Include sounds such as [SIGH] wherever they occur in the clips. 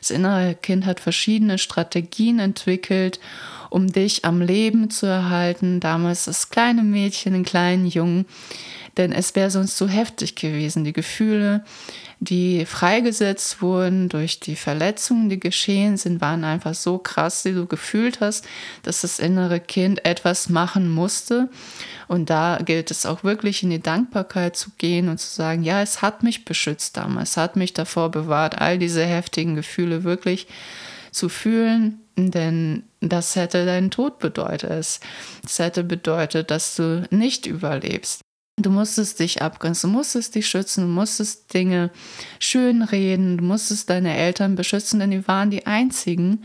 Das innere Kind hat verschiedene Strategien entwickelt, um dich am Leben zu erhalten. Damals das kleine Mädchen, den kleinen Jungen, denn es wäre sonst zu heftig gewesen. Die Gefühle, die freigesetzt wurden durch die Verletzungen, die geschehen sind, waren einfach so krass, die du gefühlt hast, dass das innere Kind etwas machen musste. Und da gilt es auch wirklich in die Dankbarkeit zu gehen und zu sagen, ja, es hat mich beschützt damals, es hat mich davor bewahrt, all diese heftigen Gefühle wirklich zu fühlen, denn das hätte deinen Tod bedeutet. Es hätte bedeutet, dass du nicht überlebst. Du musstest dich abgrenzen, du musstest dich schützen, du musstest Dinge schönreden, du musstest deine Eltern beschützen, denn die waren die einzigen,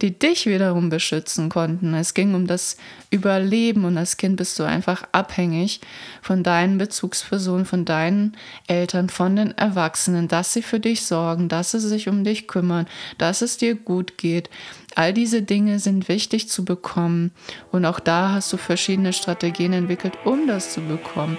die dich wiederum beschützen konnten. Es ging um das Überleben und als Kind bist du einfach abhängig von deinen Bezugspersonen, von deinen Eltern, von den Erwachsenen, dass sie für dich sorgen, dass sie sich um dich kümmern, dass es dir gut geht. All diese Dinge sind wichtig zu bekommen und auch da hast du verschiedene Strategien entwickelt, um das zu bekommen.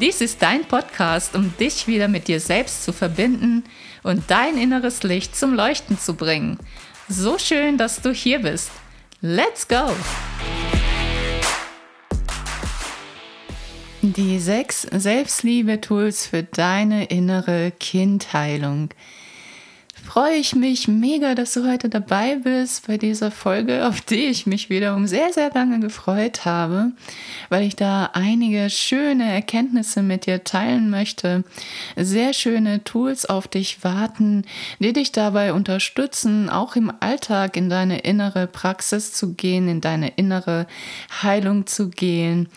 Dies ist dein Podcast, um dich wieder mit dir selbst zu verbinden und dein inneres Licht zum Leuchten zu bringen. So schön, dass du hier bist. Let's go! Die sechs Selbstliebe-Tools für deine innere Kindheilung freue ich mich mega, dass du heute dabei bist bei dieser Folge, auf die ich mich wiederum sehr, sehr lange gefreut habe, weil ich da einige schöne Erkenntnisse mit dir teilen möchte. Sehr schöne Tools auf dich warten, die dich dabei unterstützen, auch im Alltag in deine innere Praxis zu gehen, in deine innere Heilung zu gehen.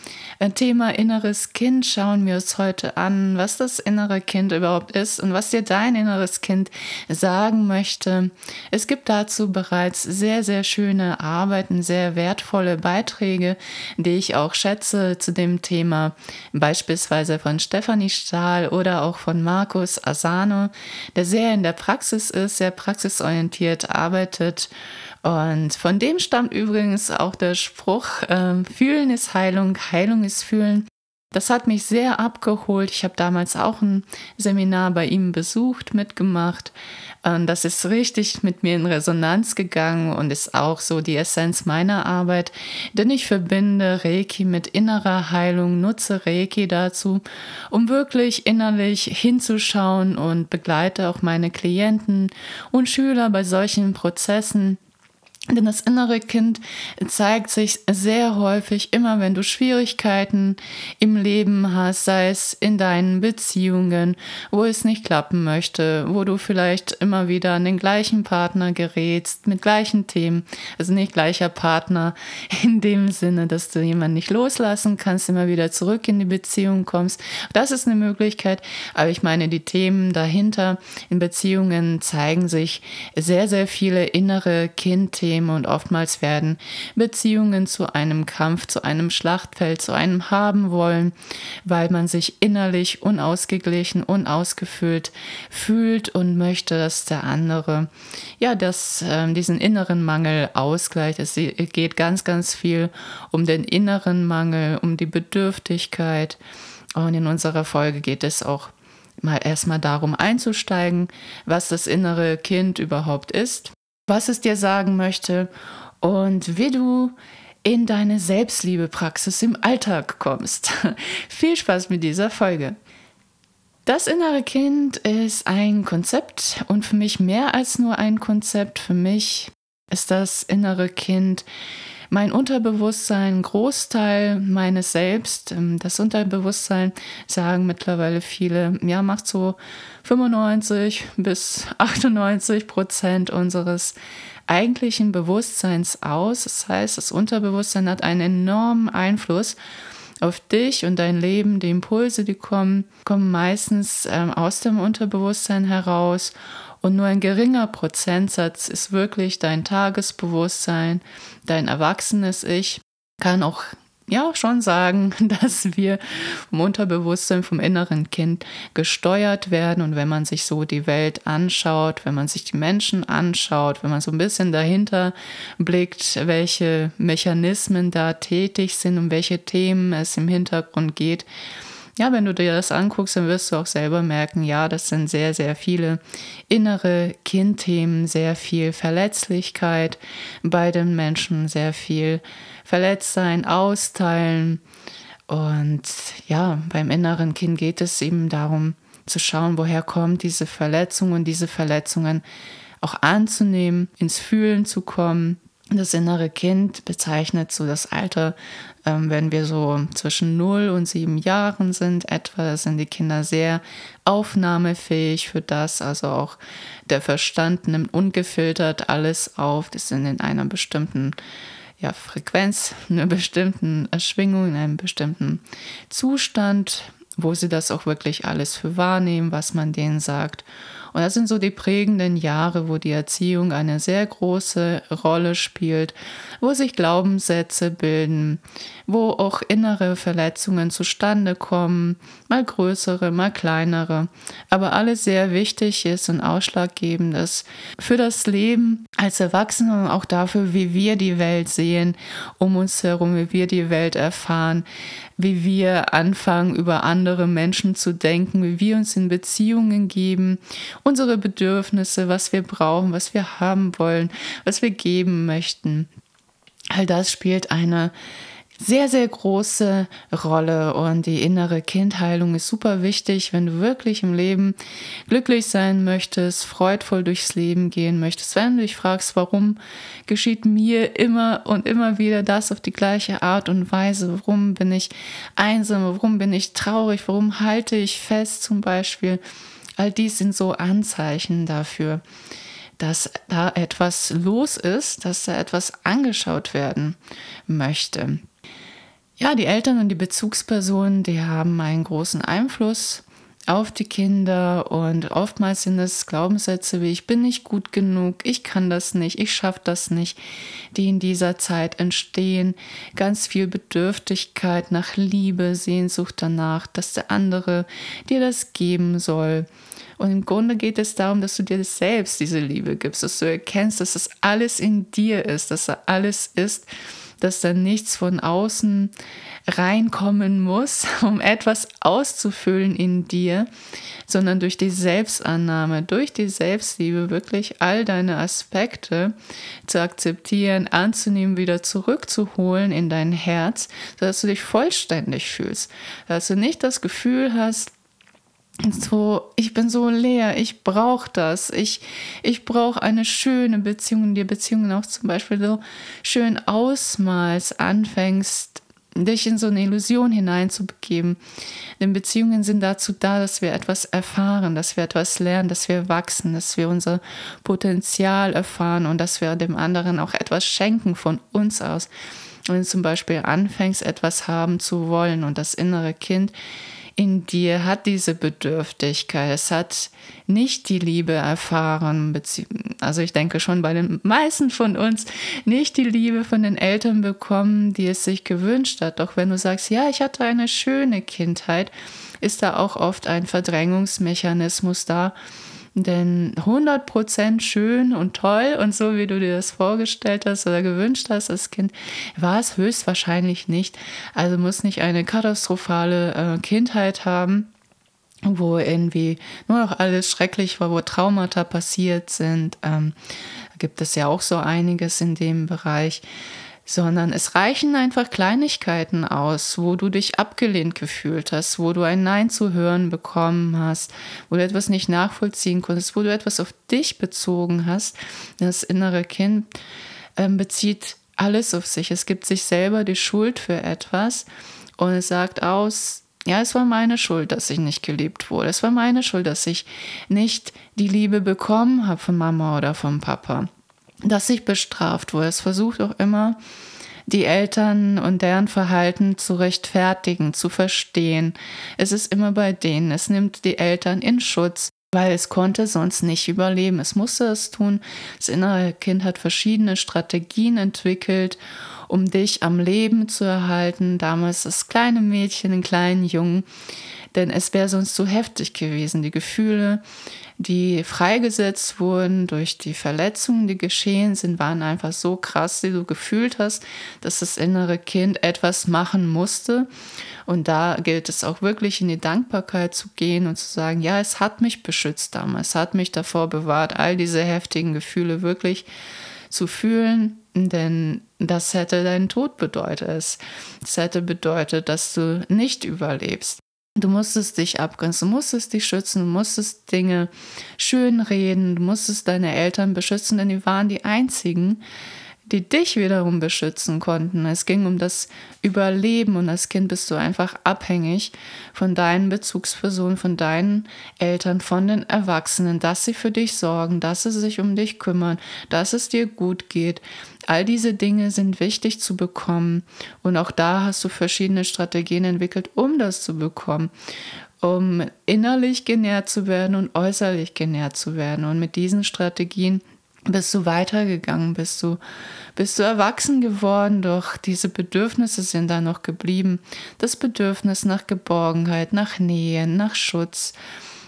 Thema inneres Kind schauen wir uns heute an, was das innere Kind überhaupt ist und was dir dein inneres Kind sagt sagen möchte. Es gibt dazu bereits sehr, sehr schöne Arbeiten, sehr wertvolle Beiträge, die ich auch schätze zu dem Thema, beispielsweise von Stefanie Stahl oder auch von Markus Asano, der sehr in der Praxis ist, sehr praxisorientiert arbeitet. Und von dem stammt übrigens auch der Spruch, äh, Fühlen ist Heilung, Heilung ist Fühlen. Das hat mich sehr abgeholt. Ich habe damals auch ein Seminar bei ihm besucht, mitgemacht. Das ist richtig mit mir in Resonanz gegangen und ist auch so die Essenz meiner Arbeit. Denn ich verbinde Reiki mit innerer Heilung, nutze Reiki dazu, um wirklich innerlich hinzuschauen und begleite auch meine Klienten und Schüler bei solchen Prozessen denn das innere Kind zeigt sich sehr häufig immer, wenn du Schwierigkeiten im Leben hast, sei es in deinen Beziehungen, wo es nicht klappen möchte, wo du vielleicht immer wieder an den gleichen Partner gerätst, mit gleichen Themen, also nicht gleicher Partner [LAUGHS] in dem Sinne, dass du jemanden nicht loslassen kannst, immer wieder zurück in die Beziehung kommst. Das ist eine Möglichkeit, aber ich meine, die Themen dahinter in Beziehungen zeigen sich sehr, sehr viele innere Kindthemen Probleme und oftmals werden Beziehungen zu einem Kampf, zu einem Schlachtfeld, zu einem Haben wollen, weil man sich innerlich unausgeglichen, unausgefüllt fühlt und möchte, dass der andere ja, dass äh, diesen inneren Mangel ausgleicht. Es geht ganz, ganz viel um den inneren Mangel, um die Bedürftigkeit. Und in unserer Folge geht es auch mal erstmal darum einzusteigen, was das innere Kind überhaupt ist was es dir sagen möchte und wie du in deine Selbstliebepraxis im Alltag kommst. [LAUGHS] Viel Spaß mit dieser Folge. Das innere Kind ist ein Konzept und für mich mehr als nur ein Konzept. Für mich ist das innere Kind mein Unterbewusstsein, Großteil meines Selbst. Ähm, das Unterbewusstsein sagen mittlerweile viele, ja, macht so 95 bis 98 Prozent unseres eigentlichen Bewusstseins aus. Das heißt, das Unterbewusstsein hat einen enormen Einfluss auf dich und dein Leben. Die Impulse, die kommen, kommen meistens ähm, aus dem Unterbewusstsein heraus. Und nur ein geringer Prozentsatz ist wirklich dein Tagesbewusstsein, dein erwachsenes Ich, kann auch ja schon sagen, [LAUGHS] dass wir vom Unterbewusstsein, vom inneren Kind gesteuert werden. Und wenn man sich so die Welt anschaut, wenn man sich die Menschen anschaut, wenn man so ein bisschen dahinter blickt, welche Mechanismen da tätig sind, um welche Themen es im Hintergrund geht, ja, wenn du dir das anguckst, dann wirst du auch selber merken, ja, das sind sehr, sehr viele innere Kindthemen, sehr viel Verletzlichkeit bei den Menschen, sehr viel Verletztsein, Austeilen. Und ja, beim inneren Kind geht es eben darum zu schauen, woher kommt diese Verletzung und diese Verletzungen auch anzunehmen, ins Fühlen zu kommen, das innere Kind bezeichnet so das Alter, ähm, wenn wir so zwischen 0 und 7 Jahren sind, etwa sind die Kinder sehr aufnahmefähig für das. Also auch der Verstand nimmt ungefiltert alles auf. Das sind in einer bestimmten ja, Frequenz, einer bestimmten Schwingung, in einem bestimmten Zustand, wo sie das auch wirklich alles für wahrnehmen, was man denen sagt. Und das sind so die prägenden Jahre, wo die Erziehung eine sehr große Rolle spielt, wo sich Glaubenssätze bilden, wo auch innere Verletzungen zustande kommen, mal größere, mal kleinere, aber alles sehr wichtig ist und ausschlaggebend ist für das Leben als Erwachsene und auch dafür, wie wir die Welt sehen, um uns herum, wie wir die Welt erfahren, wie wir anfangen, über andere Menschen zu denken, wie wir uns in Beziehungen geben, unsere Bedürfnisse, was wir brauchen, was wir haben wollen, was wir geben möchten. All das spielt eine sehr, sehr große Rolle und die innere Kindheilung ist super wichtig, wenn du wirklich im Leben glücklich sein möchtest, freudvoll durchs Leben gehen möchtest, wenn du dich fragst, warum geschieht mir immer und immer wieder das auf die gleiche Art und Weise, warum bin ich einsam, warum bin ich traurig, warum halte ich fest zum Beispiel, all dies sind so Anzeichen dafür dass da etwas los ist, dass da etwas angeschaut werden möchte. Ja, die Eltern und die Bezugspersonen, die haben einen großen Einfluss auf die Kinder und oftmals sind es Glaubenssätze wie ich bin nicht gut genug, ich kann das nicht, ich schaffe das nicht, die in dieser Zeit entstehen. Ganz viel Bedürftigkeit nach Liebe, Sehnsucht danach, dass der andere dir das geben soll. Und im Grunde geht es darum, dass du dir selbst diese Liebe gibst, dass du erkennst, dass das alles in dir ist, dass da alles ist, dass da nichts von außen reinkommen muss, [LAUGHS] um etwas auszufüllen in dir, sondern durch die Selbstannahme, durch die Selbstliebe wirklich all deine Aspekte zu akzeptieren, anzunehmen, wieder zurückzuholen in dein Herz, sodass du dich vollständig fühlst, dass du nicht das Gefühl hast, so, ich bin so leer, ich brauche das, ich, ich brauche eine schöne Beziehung, die Beziehungen auch zum Beispiel so schön ausmalst, anfängst, dich in so eine Illusion hineinzubegeben. Denn Beziehungen sind dazu da, dass wir etwas erfahren, dass wir etwas lernen, dass wir wachsen, dass wir unser Potenzial erfahren und dass wir dem anderen auch etwas schenken von uns aus. Wenn du zum Beispiel anfängst, etwas haben zu wollen und das innere Kind in dir hat diese Bedürftigkeit. Es hat nicht die Liebe erfahren, also ich denke schon bei den meisten von uns, nicht die Liebe von den Eltern bekommen, die es sich gewünscht hat. Doch wenn du sagst, ja, ich hatte eine schöne Kindheit, ist da auch oft ein Verdrängungsmechanismus da, denn 100% schön und toll und so, wie du dir das vorgestellt hast oder gewünscht hast als Kind, war es höchstwahrscheinlich nicht. Also muss nicht eine katastrophale äh, Kindheit haben, wo irgendwie nur noch alles schrecklich war, wo Traumata passiert sind. Ähm, gibt es ja auch so einiges in dem Bereich sondern es reichen einfach Kleinigkeiten aus, wo du dich abgelehnt gefühlt hast, wo du ein Nein zu hören bekommen hast, wo du etwas nicht nachvollziehen konntest, wo du etwas auf dich bezogen hast. Das innere Kind äh, bezieht alles auf sich. Es gibt sich selber die Schuld für etwas und es sagt aus, ja, es war meine Schuld, dass ich nicht geliebt wurde. Es war meine Schuld, dass ich nicht die Liebe bekommen habe von Mama oder vom Papa dass ich bestraft wurde. Es versucht auch immer, die Eltern und deren Verhalten zu rechtfertigen, zu verstehen. Es ist immer bei denen. Es nimmt die Eltern in Schutz, weil es konnte sonst nicht überleben. Es musste es tun. Das innere Kind hat verschiedene Strategien entwickelt, um dich am Leben zu erhalten. Damals das kleine Mädchen, den kleinen Jungen, denn es wäre sonst zu heftig gewesen. Die Gefühle, die freigesetzt wurden durch die Verletzungen, die geschehen sind, waren einfach so krass, die du gefühlt hast, dass das innere Kind etwas machen musste. Und da gilt es auch wirklich in die Dankbarkeit zu gehen und zu sagen, ja, es hat mich beschützt damals, es hat mich davor bewahrt, all diese heftigen Gefühle wirklich zu fühlen, denn das hätte deinen Tod bedeutet. Es hätte bedeutet, dass du nicht überlebst. Du musstest dich abgrenzen, du musstest dich schützen, du musstest Dinge schönreden, du musstest deine Eltern beschützen, denn die waren die einzigen, die dich wiederum beschützen konnten. Es ging um das Überleben und als Kind bist du einfach abhängig von deinen Bezugspersonen, von deinen Eltern, von den Erwachsenen, dass sie für dich sorgen, dass sie sich um dich kümmern, dass es dir gut geht. All diese Dinge sind wichtig zu bekommen und auch da hast du verschiedene Strategien entwickelt, um das zu bekommen um innerlich genährt zu werden und äußerlich genährt zu werden. Und mit diesen Strategien bist du weitergegangen, bist du, bist du erwachsen geworden, doch diese Bedürfnisse sind da noch geblieben. Das Bedürfnis nach Geborgenheit, nach Nähe, nach Schutz,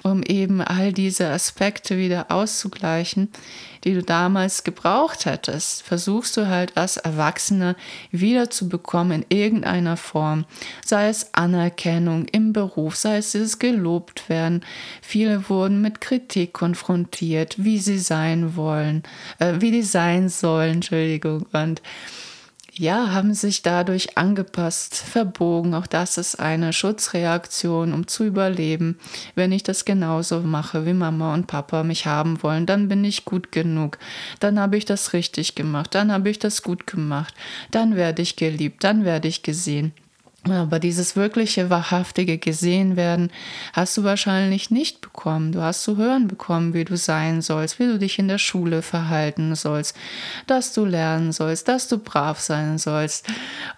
um eben all diese Aspekte wieder auszugleichen, die du damals gebraucht hättest, versuchst du halt als Erwachsener wieder zu bekommen in irgendeiner Form. Sei es Anerkennung im Beruf, sei es dieses gelobt werden. Viele wurden mit Kritik konfrontiert, wie sie sein wollen, äh, wie die sein sollen, Entschuldigung. Und ja, haben sich dadurch angepasst, verbogen. Auch das ist eine Schutzreaktion, um zu überleben. Wenn ich das genauso mache, wie Mama und Papa mich haben wollen, dann bin ich gut genug. Dann habe ich das richtig gemacht. Dann habe ich das gut gemacht. Dann werde ich geliebt. Dann werde ich gesehen. Aber dieses wirkliche, wahrhaftige gesehen werden hast du wahrscheinlich nicht bekommen. Du hast zu hören bekommen, wie du sein sollst, wie du dich in der Schule verhalten sollst, dass du lernen sollst, dass du brav sein sollst.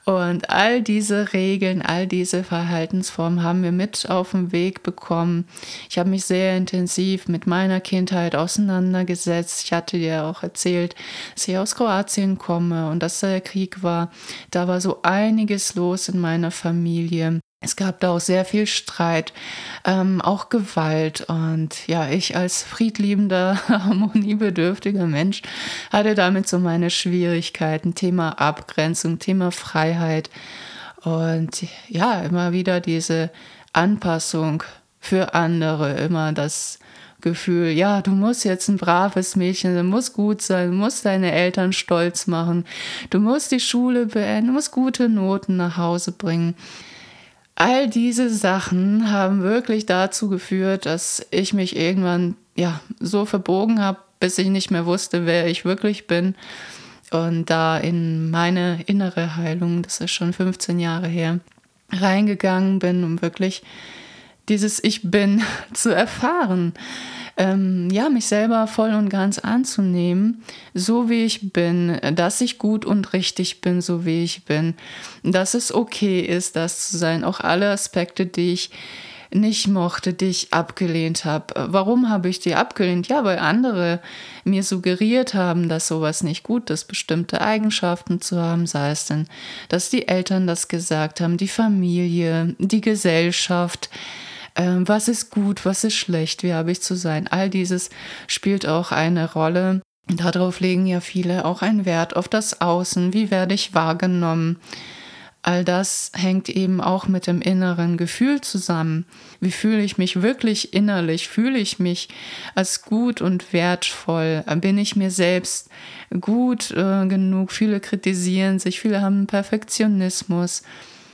Und all diese Regeln, all diese Verhaltensformen haben wir mit auf den Weg bekommen. Ich habe mich sehr intensiv mit meiner Kindheit auseinandergesetzt. Ich hatte dir auch erzählt, dass ich aus Kroatien komme und dass der Krieg war. Da war so einiges los in meiner Familie. Es gab da auch sehr viel Streit, ähm, auch Gewalt. Und ja, ich als friedliebender, [LAUGHS] harmoniebedürftiger Mensch hatte damit so meine Schwierigkeiten. Thema Abgrenzung, Thema Freiheit. Und ja, immer wieder diese Anpassung für andere, immer das Gefühl, ja, du musst jetzt ein braves Mädchen, du musst gut sein, du musst deine Eltern stolz machen, du musst die Schule beenden, du musst gute Noten nach Hause bringen. All diese Sachen haben wirklich dazu geführt, dass ich mich irgendwann ja so verbogen habe, bis ich nicht mehr wusste, wer ich wirklich bin. Und da in meine innere Heilung, das ist schon 15 Jahre her, reingegangen bin, um wirklich dieses Ich bin [LAUGHS] zu erfahren. Ähm, ja, mich selber voll und ganz anzunehmen, so wie ich bin, dass ich gut und richtig bin, so wie ich bin, dass es okay ist, das zu sein, auch alle Aspekte, die ich nicht mochte, die ich abgelehnt habe. Warum habe ich die abgelehnt? Ja, weil andere mir suggeriert haben, dass sowas nicht gut ist, bestimmte Eigenschaften zu haben, sei es denn, dass die Eltern das gesagt haben, die Familie, die Gesellschaft, ähm, was ist gut, was ist schlecht, wie habe ich zu sein. All dieses spielt auch eine Rolle. Darauf legen ja viele auch einen Wert auf das Außen, wie werde ich wahrgenommen. All das hängt eben auch mit dem inneren Gefühl zusammen. Wie fühle ich mich wirklich innerlich? Fühle ich mich als gut und wertvoll? Bin ich mir selbst gut äh, genug? Viele kritisieren sich, viele haben Perfektionismus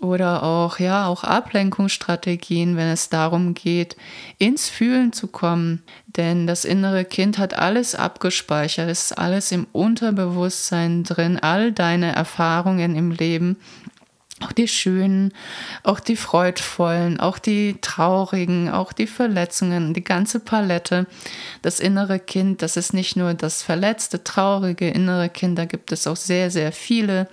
oder auch ja auch Ablenkungsstrategien, wenn es darum geht, ins Fühlen zu kommen, denn das innere Kind hat alles abgespeichert, es ist alles im Unterbewusstsein drin, all deine Erfahrungen im Leben auch die schönen, auch die freudvollen, auch die traurigen, auch die Verletzungen, die ganze Palette. Das innere Kind, das ist nicht nur das verletzte, traurige innere Kind, da gibt es auch sehr, sehr viele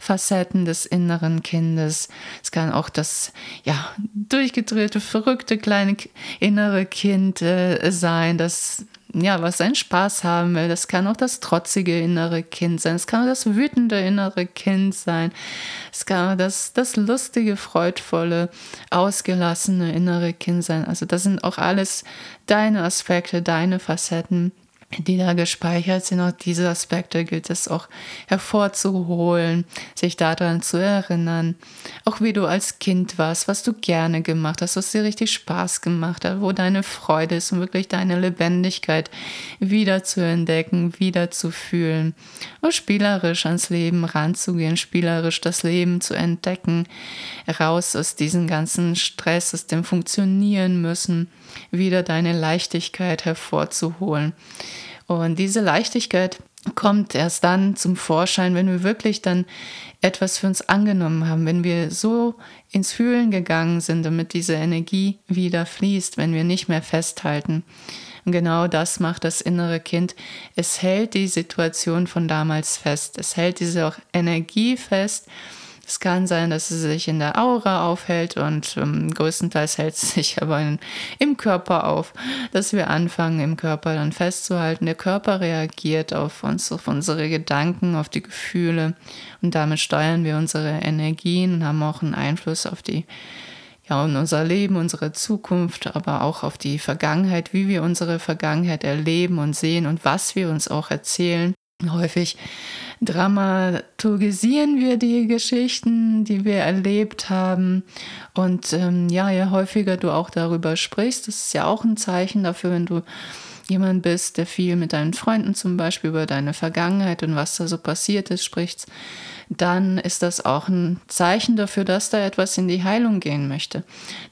Facetten des inneren Kindes. Es kann auch das, ja, durchgedrehte, verrückte kleine innere Kind äh, sein, das ja, was seinen Spaß haben will. Das kann auch das trotzige innere Kind sein. Es kann auch das wütende innere Kind sein. Es kann auch das, das lustige, freudvolle, ausgelassene innere Kind sein. Also das sind auch alles deine Aspekte, deine Facetten die da gespeichert sind. Auch diese Aspekte gilt es auch hervorzuholen, sich daran zu erinnern. Auch wie du als Kind warst, was du gerne gemacht hast, was dir richtig Spaß gemacht hat, wo deine Freude ist und wirklich deine Lebendigkeit wieder zu entdecken, wieder zu fühlen. Und spielerisch ans Leben ranzugehen, spielerisch das Leben zu entdecken, raus aus diesem ganzen Stress, aus dem Funktionieren müssen, wieder deine Leichtigkeit hervorzuholen. Und diese Leichtigkeit kommt erst dann zum Vorschein, wenn wir wirklich dann etwas für uns angenommen haben, wenn wir so ins Fühlen gegangen sind, damit diese Energie wieder fließt, wenn wir nicht mehr festhalten. Und genau das macht das innere Kind. Es hält die Situation von damals fest. Es hält diese Energie fest es kann sein, dass sie sich in der Aura aufhält und ähm, größtenteils hält sie sich [LAUGHS] aber in, im Körper auf, dass wir anfangen, im Körper dann festzuhalten. Der Körper reagiert auf uns, auf unsere Gedanken, auf die Gefühle und damit steuern wir unsere Energien und haben auch einen Einfluss auf die ja, und unser Leben, unsere Zukunft, aber auch auf die Vergangenheit, wie wir unsere Vergangenheit erleben und sehen und was wir uns auch erzählen. Häufig dramaturgisieren wir die Geschichten, die wir erlebt haben. Und ähm, ja, je häufiger du auch darüber sprichst, das ist ja auch ein Zeichen dafür, wenn du jemand bist, der viel mit deinen Freunden zum Beispiel über deine Vergangenheit und was da so passiert ist, sprichst, dann ist das auch ein Zeichen dafür, dass da etwas in die Heilung gehen möchte.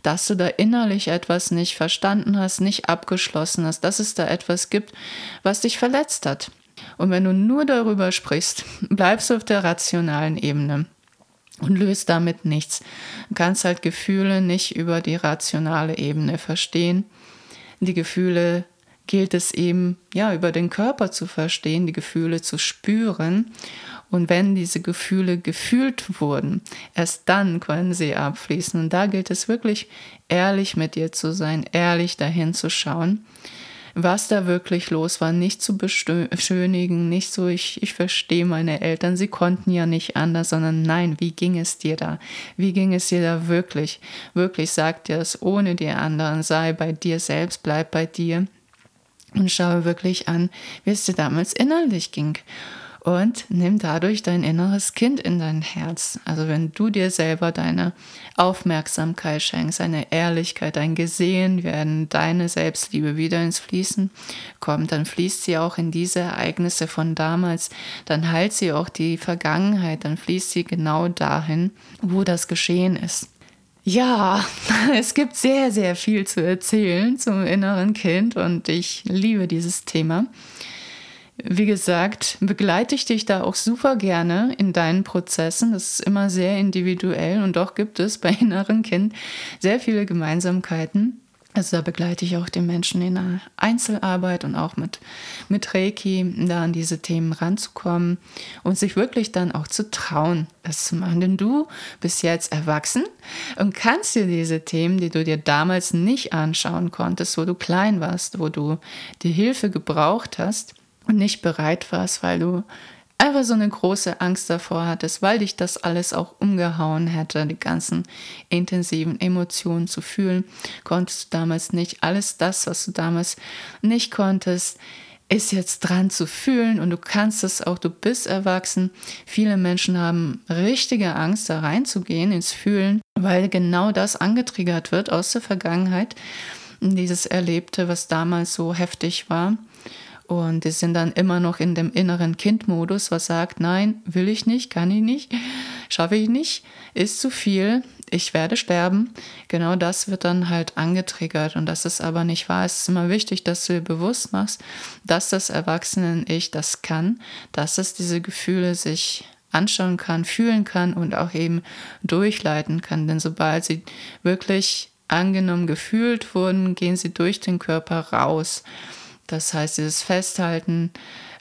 Dass du da innerlich etwas nicht verstanden hast, nicht abgeschlossen hast, dass es da etwas gibt, was dich verletzt hat. Und wenn du nur darüber sprichst, [LAUGHS] bleibst du auf der rationalen Ebene und löst damit nichts. Du kannst halt Gefühle nicht über die rationale Ebene verstehen. Die Gefühle gilt es eben, ja, über den Körper zu verstehen, die Gefühle zu spüren. Und wenn diese Gefühle gefühlt wurden, erst dann können sie abfließen. Und da gilt es wirklich, ehrlich mit dir zu sein, ehrlich dahin zu schauen was da wirklich los war, nicht zu beschönigen, nicht so, ich, ich verstehe meine Eltern, sie konnten ja nicht anders, sondern nein, wie ging es dir da? Wie ging es dir da wirklich? Wirklich sag dir es ohne die anderen, sei bei dir selbst, bleib bei dir und schaue wirklich an, wie es dir damals innerlich ging und nimm dadurch dein inneres Kind in dein Herz. Also wenn du dir selber deine Aufmerksamkeit schenkst, deine Ehrlichkeit, dein Gesehen werden, deine Selbstliebe wieder ins Fließen kommt, dann fließt sie auch in diese Ereignisse von damals, dann heilt sie auch die Vergangenheit, dann fließt sie genau dahin, wo das geschehen ist. Ja, [LAUGHS] es gibt sehr, sehr viel zu erzählen zum inneren Kind und ich liebe dieses Thema. Wie gesagt, begleite ich dich da auch super gerne in deinen Prozessen. Das ist immer sehr individuell und doch gibt es bei [LAUGHS] inneren Kind sehr viele Gemeinsamkeiten. Also da begleite ich auch die Menschen in der Einzelarbeit und auch mit, mit Reiki, da an diese Themen ranzukommen und sich wirklich dann auch zu trauen, das zu machen. Denn du bist jetzt erwachsen und kannst dir diese Themen, die du dir damals nicht anschauen konntest, wo du klein warst, wo du die Hilfe gebraucht hast, und nicht bereit warst, weil du einfach so eine große Angst davor hattest, weil dich das alles auch umgehauen hätte, die ganzen intensiven Emotionen zu fühlen, konntest du damals nicht. Alles das, was du damals nicht konntest, ist jetzt dran zu fühlen und du kannst es auch, du bist erwachsen. Viele Menschen haben richtige Angst, da reinzugehen, ins Fühlen, weil genau das angetriggert wird aus der Vergangenheit, dieses Erlebte, was damals so heftig war. Und die sind dann immer noch in dem inneren Kindmodus, was sagt, nein, will ich nicht, kann ich nicht, schaffe ich nicht, ist zu viel, ich werde sterben. Genau das wird dann halt angetriggert und das ist aber nicht wahr. Es ist immer wichtig, dass du dir bewusst machst, dass das Erwachsenen-Ich das kann, dass es diese Gefühle sich anschauen kann, fühlen kann und auch eben durchleiten kann. Denn sobald sie wirklich angenommen gefühlt wurden, gehen sie durch den Körper raus. Das heißt, dieses Festhalten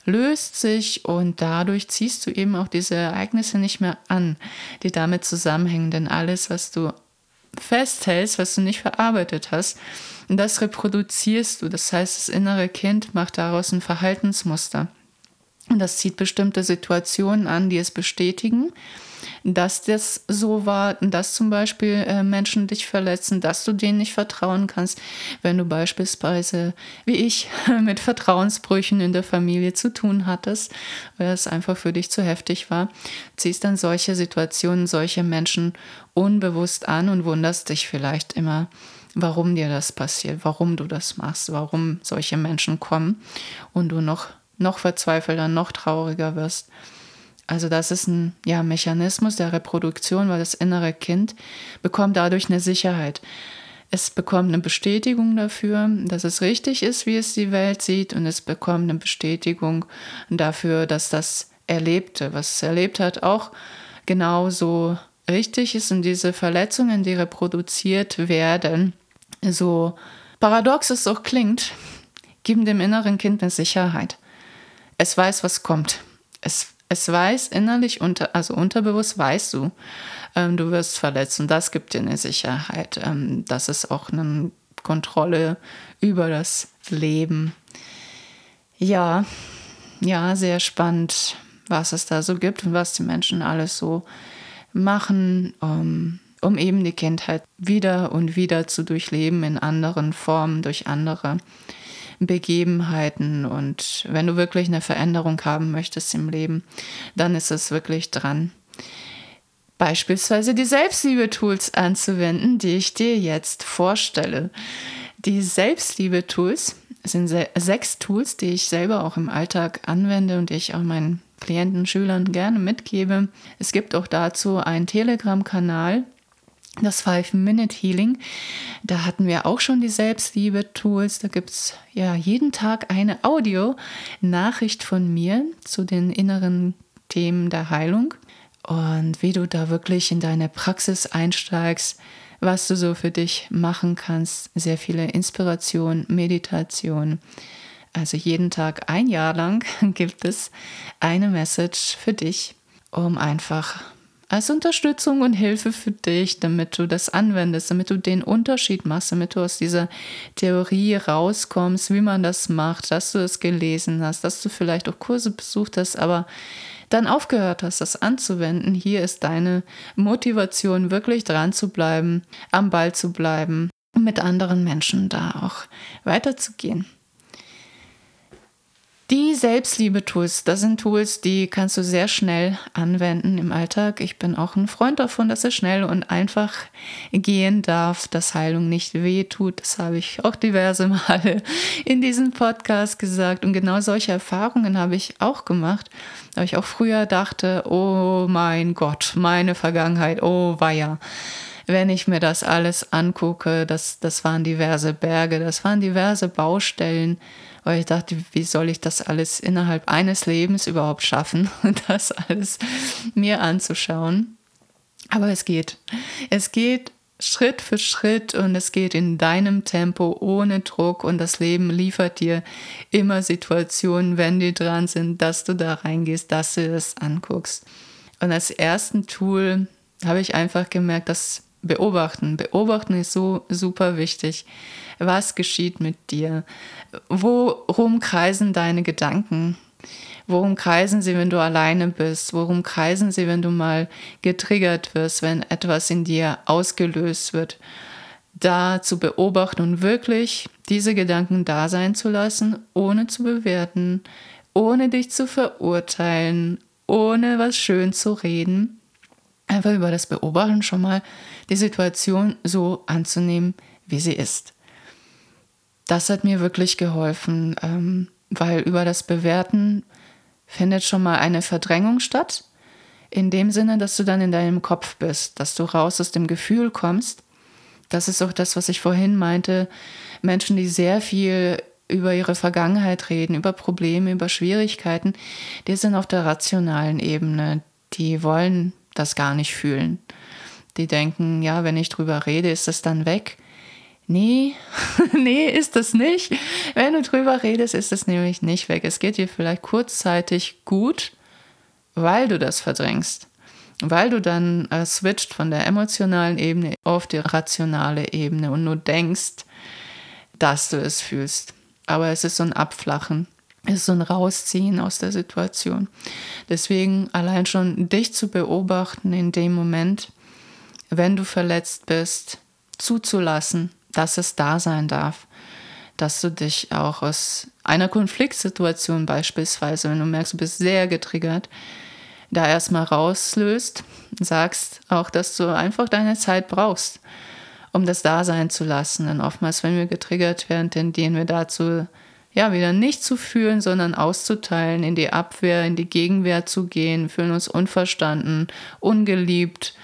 löst sich und dadurch ziehst du eben auch diese Ereignisse nicht mehr an, die damit zusammenhängen. Denn alles, was du festhältst, was du nicht verarbeitet hast, das reproduzierst du. Das heißt, das innere Kind macht daraus ein Verhaltensmuster. Und das zieht bestimmte Situationen an, die es bestätigen. Dass das so war, dass zum Beispiel äh, Menschen dich verletzen, dass du denen nicht vertrauen kannst, wenn du beispielsweise, wie ich, [LAUGHS] mit Vertrauensbrüchen in der Familie zu tun hattest, weil es einfach für dich zu heftig war, ziehst dann solche Situationen, solche Menschen unbewusst an und wunderst dich vielleicht immer, warum dir das passiert, warum du das machst, warum solche Menschen kommen und du noch, noch verzweifelter, noch trauriger wirst. Also das ist ein ja, Mechanismus der Reproduktion, weil das innere Kind bekommt dadurch eine Sicherheit. Es bekommt eine Bestätigung dafür, dass es richtig ist, wie es die Welt sieht, und es bekommt eine Bestätigung dafür, dass das Erlebte, was es erlebt hat, auch genauso richtig ist und diese Verletzungen, die reproduziert werden, so paradox es auch klingt, geben dem inneren Kind eine Sicherheit. Es weiß, was kommt. Es es weiß innerlich, unter, also unterbewusst weißt du, ähm, du wirst verletzt und das gibt dir eine Sicherheit. Ähm, das ist auch eine Kontrolle über das Leben. Ja, ja, sehr spannend, was es da so gibt und was die Menschen alles so machen, um, um eben die Kindheit wieder und wieder zu durchleben in anderen Formen, durch andere Begebenheiten. Und wenn du wirklich eine Veränderung haben möchtest im Leben, dann ist es wirklich dran. Beispielsweise die Selbstliebe-Tools anzuwenden, die ich dir jetzt vorstelle. Die Selbstliebe-Tools sind sechs Tools, die ich selber auch im Alltag anwende und die ich auch meinen Klienten, Schülern gerne mitgebe. Es gibt auch dazu einen Telegram-Kanal, das Five-Minute-Healing. Da hatten wir auch schon die Selbstliebe-Tools. Da gibt es ja jeden Tag eine Audio-Nachricht von mir zu den inneren Themen der Heilung und wie du da wirklich in deine Praxis einsteigst, was du so für dich machen kannst. Sehr viele Inspiration, Meditation. Also jeden Tag ein Jahr lang [LAUGHS] gibt es eine Message für dich, um einfach als Unterstützung und Hilfe für dich, damit du das anwendest, damit du den Unterschied machst, damit du aus dieser Theorie rauskommst, wie man das macht, dass du es gelesen hast, dass du vielleicht auch Kurse besucht hast, aber dann aufgehört hast, das anzuwenden. Hier ist deine Motivation, wirklich dran zu bleiben, am Ball zu bleiben, mit anderen Menschen da auch weiterzugehen. Die Selbstliebe-Tools, das sind Tools, die kannst du sehr schnell anwenden im Alltag. Ich bin auch ein Freund davon, dass es schnell und einfach gehen darf, dass Heilung nicht weh tut. Das habe ich auch diverse [LAUGHS] Male in diesem Podcast gesagt. Und genau solche Erfahrungen habe ich auch gemacht. Da ich auch früher dachte, oh mein Gott, meine Vergangenheit, oh weia wenn ich mir das alles angucke, das, das waren diverse Berge, das waren diverse Baustellen, weil ich dachte, wie soll ich das alles innerhalb eines Lebens überhaupt schaffen, [LAUGHS] das alles mir anzuschauen. Aber es geht. Es geht Schritt für Schritt und es geht in deinem Tempo ohne Druck und das Leben liefert dir immer Situationen, wenn die dran sind, dass du da reingehst, dass du das anguckst. Und als ersten Tool habe ich einfach gemerkt, dass beobachten. Beobachten ist so super wichtig. Was geschieht mit dir? Worum kreisen deine Gedanken? Worum kreisen sie, wenn du alleine bist? Worum kreisen sie, wenn du mal getriggert wirst, wenn etwas in dir ausgelöst wird? Da zu beobachten und wirklich diese Gedanken da sein zu lassen, ohne zu bewerten, ohne dich zu verurteilen, ohne was schön zu reden. Einfach über das Beobachten schon mal die Situation so anzunehmen, wie sie ist. Das hat mir wirklich geholfen, ähm, weil über das Bewerten findet schon mal eine Verdrängung statt. In dem Sinne, dass du dann in deinem Kopf bist, dass du raus aus dem Gefühl kommst. Das ist auch das, was ich vorhin meinte. Menschen, die sehr viel über ihre Vergangenheit reden, über Probleme, über Schwierigkeiten, die sind auf der rationalen Ebene die wollen das gar nicht fühlen. Die denken, ja, wenn ich drüber rede, ist das dann weg. Nee, [LAUGHS] nee, ist das nicht. Wenn du drüber redest, ist es nämlich nicht weg. Es geht dir vielleicht kurzzeitig gut, weil du das verdrängst. Weil du dann äh, switcht von der emotionalen Ebene auf die rationale Ebene und nur denkst, dass du es fühlst. Aber es ist so ein Abflachen. Es ist so ein Rausziehen aus der Situation. Deswegen allein schon dich zu beobachten in dem Moment, wenn du verletzt bist, zuzulassen, dass es da sein darf. Dass du dich auch aus einer Konfliktsituation beispielsweise, wenn du merkst, du bist sehr getriggert, da erstmal rauslöst, sagst auch, dass du einfach deine Zeit brauchst, um das da sein zu lassen. Denn oftmals, wenn wir getriggert werden, tendieren wir dazu, ja, wieder nicht zu fühlen, sondern auszuteilen, in die Abwehr, in die Gegenwehr zu gehen, fühlen uns unverstanden, ungeliebt,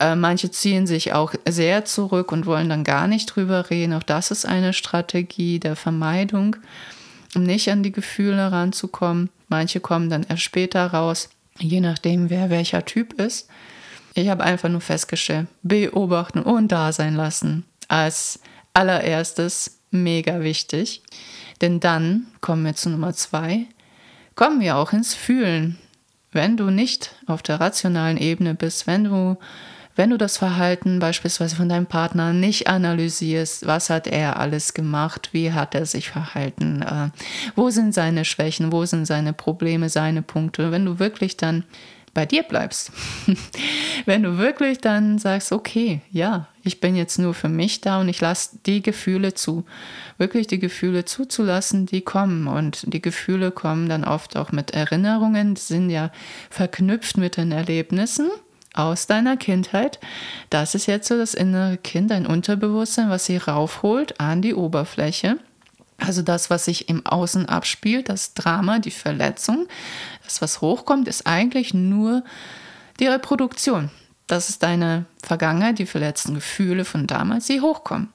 äh, manche ziehen sich auch sehr zurück und wollen dann gar nicht drüber reden. Auch das ist eine Strategie der Vermeidung, um nicht an die Gefühle ranzukommen. Manche kommen dann erst später raus, je nachdem, wer welcher Typ ist. Ich habe einfach nur festgestellt, beobachten und da sein lassen. Als allererstes mega wichtig. Denn dann kommen wir zu Nummer zwei, kommen wir auch ins Fühlen. Wenn du nicht auf der rationalen Ebene bist, wenn du wenn du das Verhalten beispielsweise von deinem Partner nicht analysierst, was hat er alles gemacht, wie hat er sich verhalten, äh, wo sind seine Schwächen, wo sind seine Probleme, seine Punkte, wenn du wirklich dann bei dir bleibst, [LAUGHS] wenn du wirklich dann sagst, okay, ja, ich bin jetzt nur für mich da und ich lasse die Gefühle zu, wirklich die Gefühle zuzulassen, die kommen und die Gefühle kommen dann oft auch mit Erinnerungen, die sind ja verknüpft mit den Erlebnissen aus deiner Kindheit. Das ist jetzt so das innere Kind, dein Unterbewusstsein, was sie raufholt an die Oberfläche. Also das, was sich im Außen abspielt, das Drama, die Verletzung, das, was hochkommt, ist eigentlich nur die Reproduktion. Das ist deine Vergangenheit, die verletzten Gefühle von damals, die hochkommen.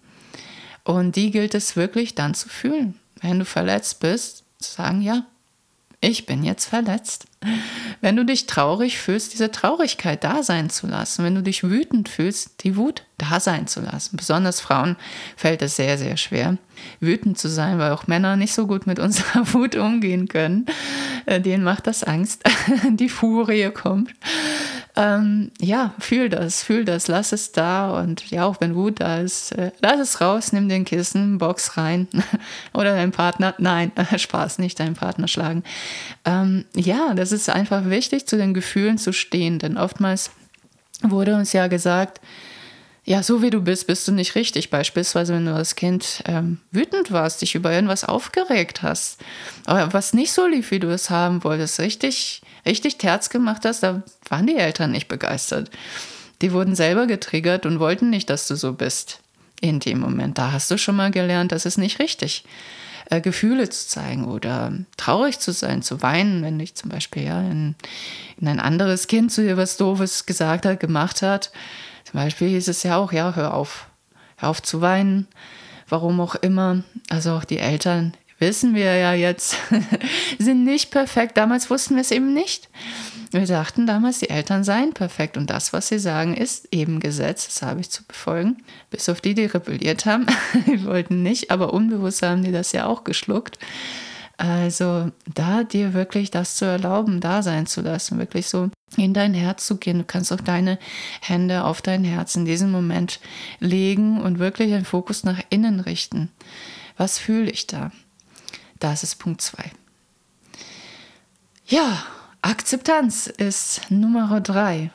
Und die gilt es wirklich dann zu fühlen. Wenn du verletzt bist, zu sagen, ja, ich bin jetzt verletzt. Wenn du dich traurig fühlst, diese Traurigkeit da sein zu lassen. Wenn du dich wütend fühlst, die Wut da sein zu lassen. Besonders Frauen fällt es sehr, sehr schwer, wütend zu sein, weil auch Männer nicht so gut mit [LAUGHS] unserer Wut umgehen können. Äh, denen macht das Angst. [LAUGHS] Die Furie kommt. Ähm, ja, fühl das, fühl das, lass es da und ja, auch wenn Wut da ist, äh, lass es raus, nimm den Kissen, Box rein [LAUGHS] oder dein Partner, nein, [LAUGHS] Spaß, nicht deinen Partner schlagen. Ähm, ja, das ist einfach wichtig, zu den Gefühlen zu stehen, denn oftmals wurde uns ja gesagt, ja, so wie du bist, bist du nicht richtig. Beispielsweise, wenn du als Kind ähm, wütend warst, dich über irgendwas aufgeregt hast, aber was nicht so lief, wie du es haben wolltest, richtig, richtig Terz gemacht hast, da waren die Eltern nicht begeistert. Die wurden selber getriggert und wollten nicht, dass du so bist. In dem Moment, da hast du schon mal gelernt, das ist nicht richtig. Äh, Gefühle zu zeigen oder traurig zu sein, zu weinen, wenn dich zum Beispiel ja, in, in ein anderes Kind zu dir was Doofes gesagt hat, gemacht hat zum Beispiel hieß es ja auch, ja, hör auf, hör auf zu weinen, warum auch immer. Also auch die Eltern, wissen wir ja jetzt, [LAUGHS] sind nicht perfekt. Damals wussten wir es eben nicht. Wir dachten damals, die Eltern seien perfekt und das, was sie sagen, ist eben Gesetz. Das habe ich zu befolgen. Bis auf die, die rebelliert haben. [LAUGHS] die wollten nicht, aber unbewusst haben die das ja auch geschluckt. Also da dir wirklich das zu erlauben, da sein zu lassen, wirklich so in dein Herz zu gehen. Du kannst auch deine Hände auf dein Herz in diesem Moment legen und wirklich den Fokus nach innen richten. Was fühle ich da? Das ist Punkt 2. Ja, Akzeptanz ist Nummer 3.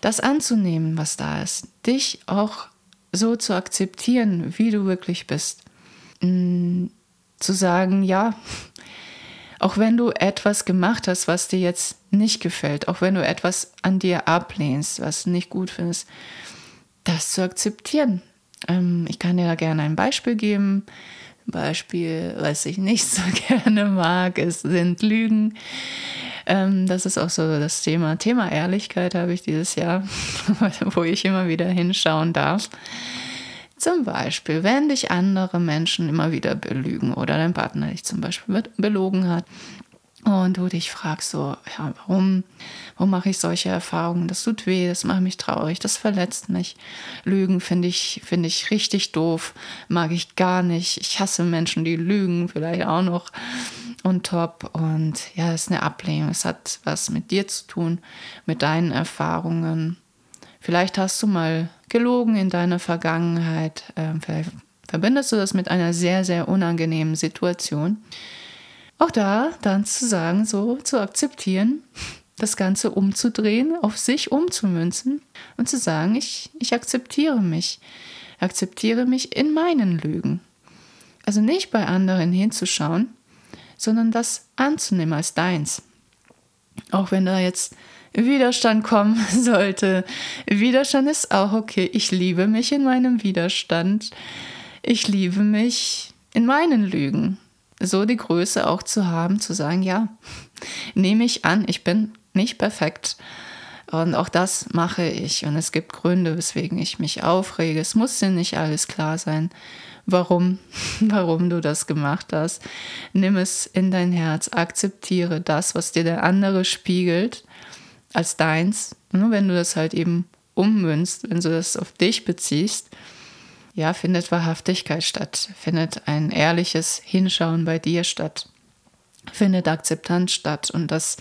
Das anzunehmen, was da ist. Dich auch so zu akzeptieren, wie du wirklich bist. Mm, zu sagen, ja, auch wenn du etwas gemacht hast, was dir jetzt nicht gefällt, auch wenn du etwas an dir ablehnst, was nicht gut findest, das zu akzeptieren. Ähm, ich kann dir da gerne ein Beispiel geben. Beispiel, was ich nicht so [LAUGHS] gerne mag, ist, sind Lügen. Ähm, das ist auch so das Thema. Thema Ehrlichkeit habe ich dieses Jahr, [LAUGHS] wo ich immer wieder hinschauen darf. Zum Beispiel, wenn dich andere Menschen immer wieder belügen oder dein Partner dich zum Beispiel belogen hat und du dich fragst so, ja, warum, warum mache ich solche Erfahrungen? Das tut weh, das macht mich traurig, das verletzt mich. Lügen finde ich, finde ich richtig doof, mag ich gar nicht. Ich hasse Menschen, die lügen, vielleicht auch noch und top. Und ja, es ist eine Ablehnung. Es hat was mit dir zu tun, mit deinen Erfahrungen. Vielleicht hast du mal gelogen in deiner Vergangenheit. Ähm, vielleicht verbindest du das mit einer sehr, sehr unangenehmen Situation. Auch da dann zu sagen, so zu akzeptieren, das Ganze umzudrehen, auf sich umzumünzen und zu sagen, ich, ich akzeptiere mich, akzeptiere mich in meinen Lügen. Also nicht bei anderen hinzuschauen, sondern das anzunehmen als deins. Auch wenn da jetzt Widerstand kommen [LAUGHS] sollte. Widerstand ist auch okay. Ich liebe mich in meinem Widerstand. Ich liebe mich in meinen Lügen so die Größe auch zu haben, zu sagen, ja, nehme ich an, ich bin nicht perfekt. Und auch das mache ich. Und es gibt Gründe, weswegen ich mich aufrege. Es muss dir nicht alles klar sein, warum, [LAUGHS] warum du das gemacht hast. Nimm es in dein Herz, akzeptiere das, was dir der andere spiegelt, als deins. Nur wenn du das halt eben ummünzt, wenn du das auf dich beziehst, ja, findet Wahrhaftigkeit statt, findet ein ehrliches Hinschauen bei dir statt, findet Akzeptanz statt und das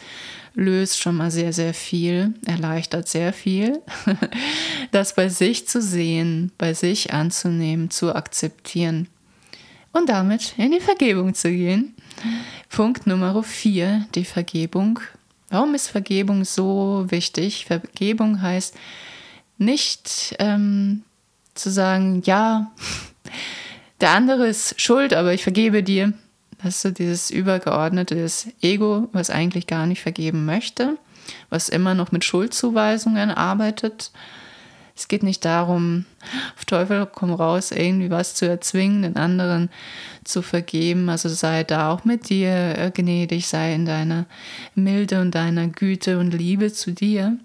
löst schon mal sehr, sehr viel, erleichtert sehr viel, [LAUGHS] das bei sich zu sehen, bei sich anzunehmen, zu akzeptieren und damit in die Vergebung zu gehen. Punkt Nummer vier, die Vergebung. Warum ist Vergebung so wichtig? Vergebung heißt nicht ähm, zu sagen, ja, der andere ist schuld, aber ich vergebe dir. Das ist so dieses übergeordnete Ego, was eigentlich gar nicht vergeben möchte, was immer noch mit Schuldzuweisungen arbeitet. Es geht nicht darum, auf Teufel komm raus, irgendwie was zu erzwingen, den anderen zu vergeben. Also sei da auch mit dir äh, gnädig, sei in deiner Milde und deiner Güte und Liebe zu dir.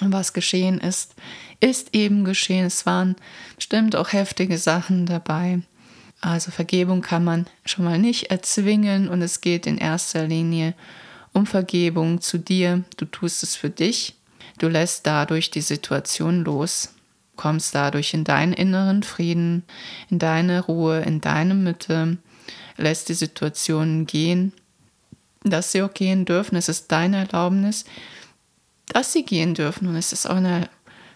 Was geschehen ist, ist eben geschehen. Es waren bestimmt auch heftige Sachen dabei. Also Vergebung kann man schon mal nicht erzwingen und es geht in erster Linie um Vergebung zu dir. Du tust es für dich. Du lässt dadurch die Situation los, kommst dadurch in deinen inneren Frieden, in deine Ruhe, in deine Mitte, lässt die Situation gehen, dass sie auch gehen dürfen. Es ist deine Erlaubnis, dass sie gehen dürfen und es ist auch eine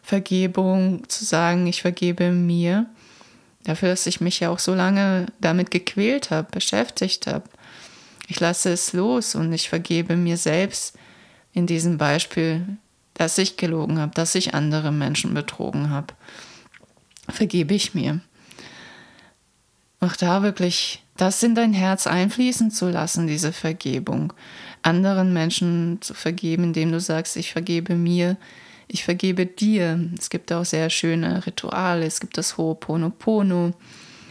Vergebung, zu sagen, ich vergebe mir, dafür, dass ich mich ja auch so lange damit gequält habe, beschäftigt habe. Ich lasse es los und ich vergebe mir selbst in diesem Beispiel, dass ich gelogen habe, dass ich andere Menschen betrogen habe. Vergebe ich mir. Auch da wirklich das in dein Herz einfließen zu lassen, diese Vergebung. Anderen Menschen zu vergeben, indem du sagst, ich vergebe mir, ich vergebe dir. Es gibt auch sehr schöne Rituale. Es gibt das Ho'oponopono.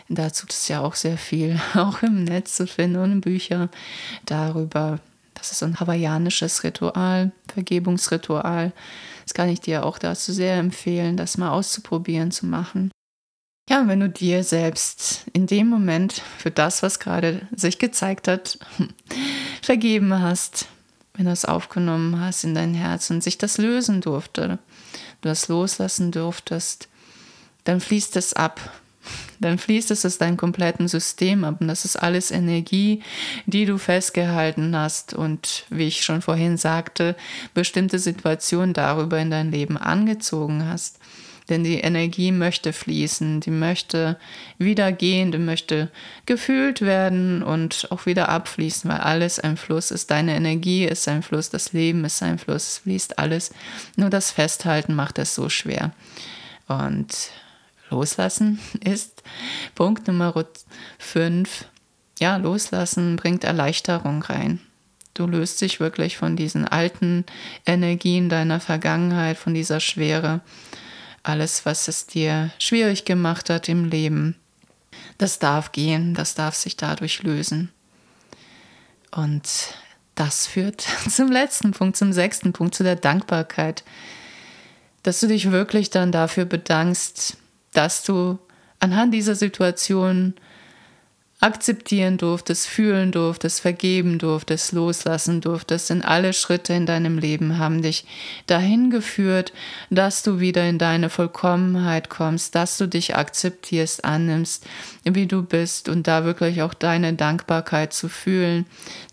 Dazu ist ja auch sehr viel, [LAUGHS] auch im Netz zu finden und in Büchern darüber. Das ist ein hawaiianisches Ritual, Vergebungsritual. Das kann ich dir auch dazu sehr empfehlen, das mal auszuprobieren, zu machen. Ja, wenn du dir selbst in dem Moment für das, was gerade sich gezeigt hat, [LAUGHS] vergeben hast, wenn du es aufgenommen hast in dein Herz und sich das lösen durfte, du das loslassen durftest, dann fließt es ab. Dann fließt es aus deinem kompletten System ab. Und das ist alles Energie, die du festgehalten hast und, wie ich schon vorhin sagte, bestimmte Situationen darüber in dein Leben angezogen hast. Denn die Energie möchte fließen, die möchte wieder gehen, die möchte gefühlt werden und auch wieder abfließen, weil alles ein Fluss ist. Deine Energie ist ein Fluss, das Leben ist ein Fluss, es fließt alles. Nur das Festhalten macht es so schwer. Und loslassen [LAUGHS] ist Punkt Nummer 5. Ja, loslassen bringt Erleichterung rein. Du löst dich wirklich von diesen alten Energien deiner Vergangenheit, von dieser Schwere alles, was es dir schwierig gemacht hat im Leben, das darf gehen, das darf sich dadurch lösen. Und das führt [LAUGHS] zum letzten Punkt, zum sechsten Punkt, zu der Dankbarkeit. Dass du dich wirklich dann dafür bedankst, dass du anhand dieser Situation akzeptieren durftest, fühlen durftest, vergeben durftest, loslassen durftest. Denn alle Schritte in deinem Leben haben dich dahin geführt, dass du wieder in deine Vollkommenheit kommst, dass du dich akzeptierst, annimmst, wie du bist und da wirklich auch deine Dankbarkeit zu fühlen,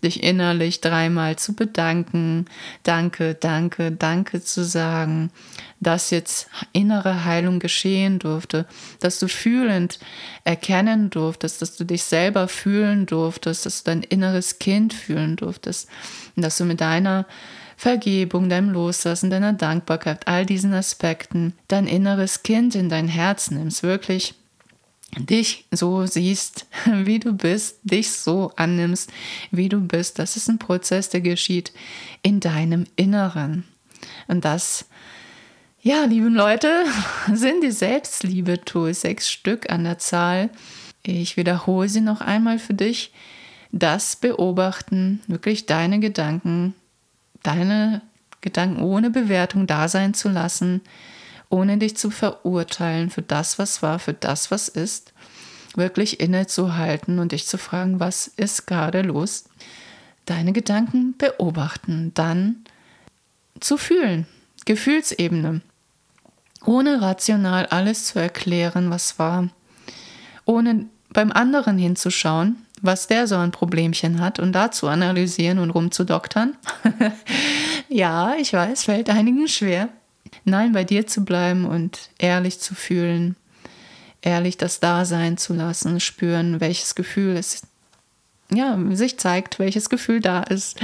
dich innerlich dreimal zu bedanken, danke, danke, danke zu sagen, dass jetzt innere Heilung geschehen durfte, dass du fühlend erkennen durftest, dass du dich selber fühlen durftest, dass du dein inneres Kind fühlen durftest und dass du mit deiner Vergebung, deinem Loslassen, deiner Dankbarkeit, all diesen Aspekten dein inneres Kind in dein Herz nimmst, wirklich dich so siehst, [LAUGHS] wie du bist, dich so annimmst, wie du bist. Das ist ein Prozess, der geschieht in deinem Inneren. Und das ja, lieben Leute, [LAUGHS] sind die Selbstliebe-Tools sechs Stück an der Zahl. Ich wiederhole sie noch einmal für dich. Das Beobachten, wirklich deine Gedanken, deine Gedanken ohne Bewertung da sein zu lassen, ohne dich zu verurteilen für das, was war, für das, was ist, wirklich innezuhalten und dich zu fragen, was ist gerade los? Deine Gedanken beobachten, dann zu fühlen, Gefühlsebene ohne rational alles zu erklären, was war, ohne beim anderen hinzuschauen, was der so ein Problemchen hat und da zu analysieren und rumzudoktern. [LAUGHS] ja, ich weiß, fällt einigen schwer. Nein, bei dir zu bleiben und ehrlich zu fühlen, ehrlich das Dasein zu lassen, spüren, welches Gefühl es ja, sich zeigt, welches Gefühl da ist.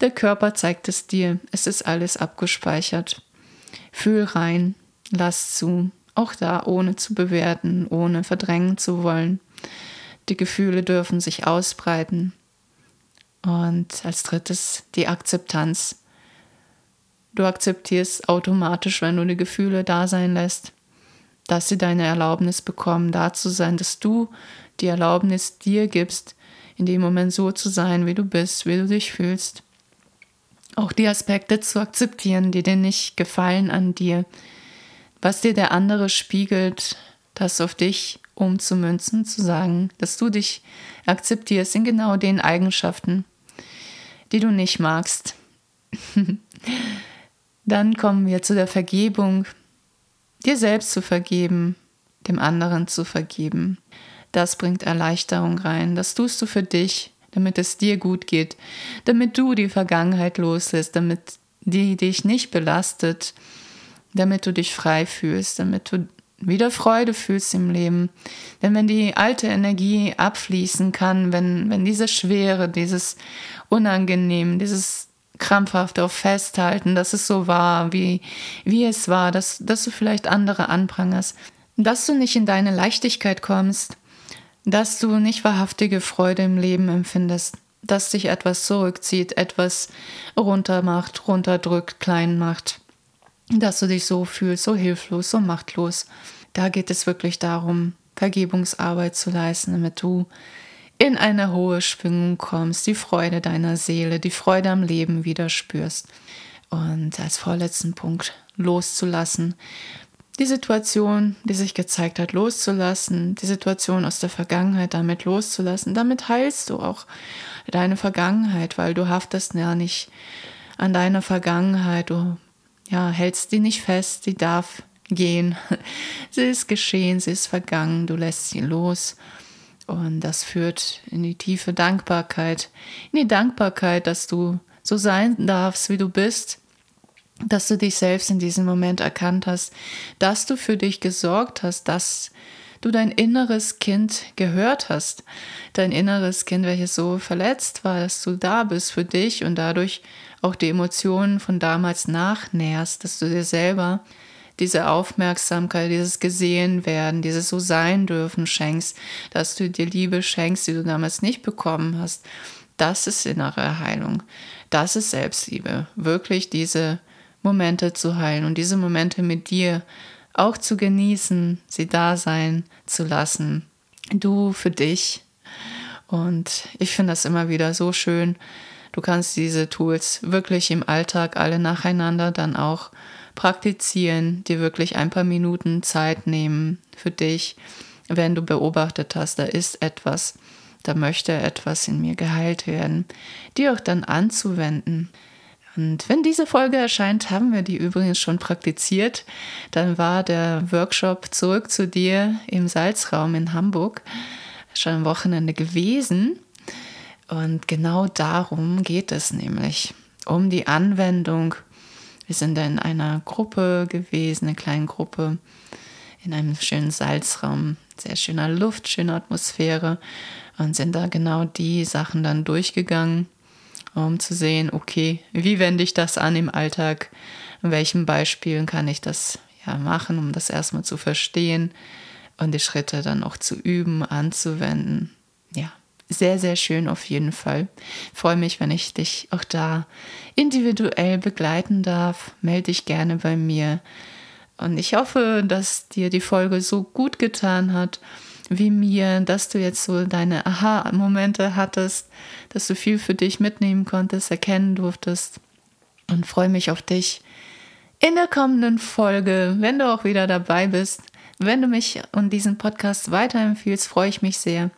Der Körper zeigt es dir. Es ist alles abgespeichert. Fühl rein, Lass zu, auch da ohne zu bewerten, ohne verdrängen zu wollen. Die Gefühle dürfen sich ausbreiten. Und als drittes die Akzeptanz. Du akzeptierst automatisch, wenn du die Gefühle da sein lässt, dass sie deine Erlaubnis bekommen, da zu sein, dass du die Erlaubnis dir gibst, in dem Moment so zu sein, wie du bist, wie du dich fühlst. Auch die Aspekte zu akzeptieren, die dir nicht gefallen an dir, was dir der andere spiegelt, das auf dich umzumünzen, zu sagen, dass du dich akzeptierst in genau den Eigenschaften, die du nicht magst. [LAUGHS] Dann kommen wir zu der Vergebung, dir selbst zu vergeben, dem anderen zu vergeben. Das bringt Erleichterung rein. Das tust du für dich, damit es dir gut geht, damit du die Vergangenheit loslässt, damit die dich nicht belastet, damit du dich frei fühlst, damit du wieder Freude fühlst im Leben. Denn wenn die alte Energie abfließen kann, wenn, wenn diese Schwere, dieses Unangenehm, dieses krampfhafte auf Festhalten, dass es so war, wie, wie es war, dass, dass du vielleicht andere anprangerst, dass du nicht in deine Leichtigkeit kommst, dass du nicht wahrhaftige Freude im Leben empfindest, dass dich etwas zurückzieht, etwas runtermacht, runterdrückt, klein macht dass du dich so fühlst, so hilflos, so machtlos. Da geht es wirklich darum, Vergebungsarbeit zu leisten, damit du in eine hohe Schwingung kommst, die Freude deiner Seele, die Freude am Leben wieder spürst. Und als vorletzten Punkt loszulassen, die Situation, die sich gezeigt hat, loszulassen, die Situation aus der Vergangenheit damit loszulassen. Damit heilst du auch deine Vergangenheit, weil du haftest ja nicht an deiner Vergangenheit, du ja, hältst die nicht fest, sie darf gehen. [LAUGHS] Sie ist geschehen, sie ist vergangen, du lässt sie los. Und das führt in die tiefe Dankbarkeit, in die Dankbarkeit, dass du so sein darfst, wie du bist, dass du dich selbst in diesem Moment erkannt hast, dass du für dich gesorgt hast, dass du dein inneres Kind gehört hast, dein inneres Kind, welches so verletzt war, dass du da bist für dich und dadurch auch die Emotionen von damals nachnährst, dass du dir selber diese Aufmerksamkeit, dieses gesehen werden, dieses so sein dürfen schenkst, dass du dir Liebe schenkst, die du damals nicht bekommen hast. Das ist innere Heilung. Das ist Selbstliebe. Wirklich diese Momente zu heilen und diese Momente mit dir auch zu genießen, sie da sein zu lassen. Du für dich. Und ich finde das immer wieder so schön, Du kannst diese Tools wirklich im Alltag alle nacheinander dann auch praktizieren, dir wirklich ein paar Minuten Zeit nehmen für dich, wenn du beobachtet hast, da ist etwas, da möchte etwas in mir geheilt werden, die auch dann anzuwenden. Und wenn diese Folge erscheint, haben wir die übrigens schon praktiziert. Dann war der Workshop Zurück zu dir im Salzraum in Hamburg schon am Wochenende gewesen. Und genau darum geht es nämlich, um die Anwendung. Wir sind in einer Gruppe gewesen, einer kleinen Gruppe, in einem schönen Salzraum, sehr schöner Luft, schöne Atmosphäre und sind da genau die Sachen dann durchgegangen um zu sehen, okay, wie wende ich das an im Alltag? In welchen Beispielen kann ich das ja machen, um das erstmal zu verstehen und die Schritte dann auch zu üben, anzuwenden. Ja, sehr, sehr schön auf jeden Fall. Ich freue mich, wenn ich dich auch da individuell begleiten darf. Melde dich gerne bei mir. Und ich hoffe, dass dir die Folge so gut getan hat wie mir, dass du jetzt so deine Aha-Momente hattest, dass du viel für dich mitnehmen konntest, erkennen durftest und freue mich auf dich in der kommenden Folge, wenn du auch wieder dabei bist. Wenn du mich und diesen Podcast weiterempfiehlst, freue ich mich sehr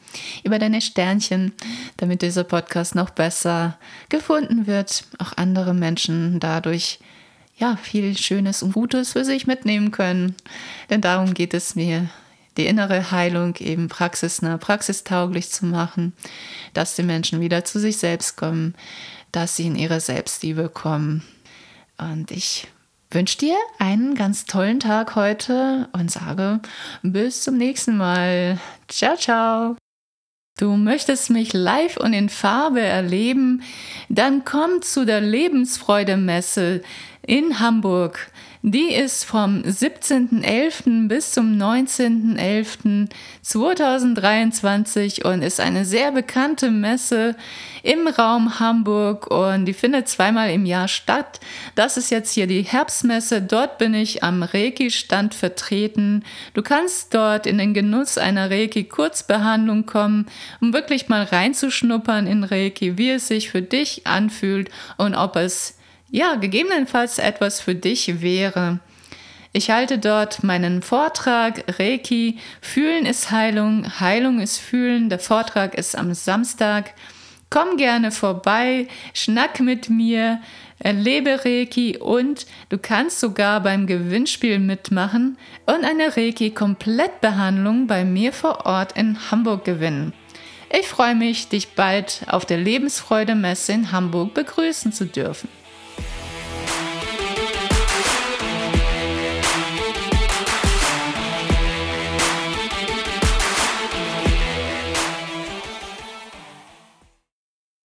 über deine Sternchen, damit dieser Podcast noch besser gefunden wird, auch andere Menschen dadurch ja viel Schönes und Gutes für sich mitnehmen können. Denn darum geht es mir die innere Heilung eben praxisnah, praxistauglich zu machen, dass die Menschen wieder zu sich selbst kommen, dass sie in ihre Selbstliebe kommen. Und ich wünsche dir einen ganz tollen Tag heute und sage bis zum nächsten Mal. Ciao, ciao. Du möchtest mich live und in Farbe erleben? Dann komm zu der Lebensfreude-Messe in Hamburg. Die ist vom 17.11. bis zum 19.11.2023 und ist eine sehr bekannte Messe im Raum Hamburg und die findet zweimal im Jahr statt. Das ist jetzt hier die Herbstmesse. Dort bin ich am Reiki-Stand vertreten. Du kannst dort in den Genuss einer Reiki-Kurzbehandlung kommen, um wirklich mal reinzuschnuppern in Reiki, wie es sich für dich anfühlt und ob es ja, gegebenenfalls etwas für dich wäre. Ich halte dort meinen Vortrag Reiki, Fühlen ist Heilung, Heilung ist Fühlen. Der Vortrag ist am Samstag. Komm gerne vorbei, schnack mit mir, erlebe Reiki und du kannst sogar beim Gewinnspiel mitmachen und eine Reiki-Komplettbehandlung bei mir vor Ort in Hamburg gewinnen. Ich freue mich, dich bald auf der Lebensfreude Messe in Hamburg begrüßen zu dürfen.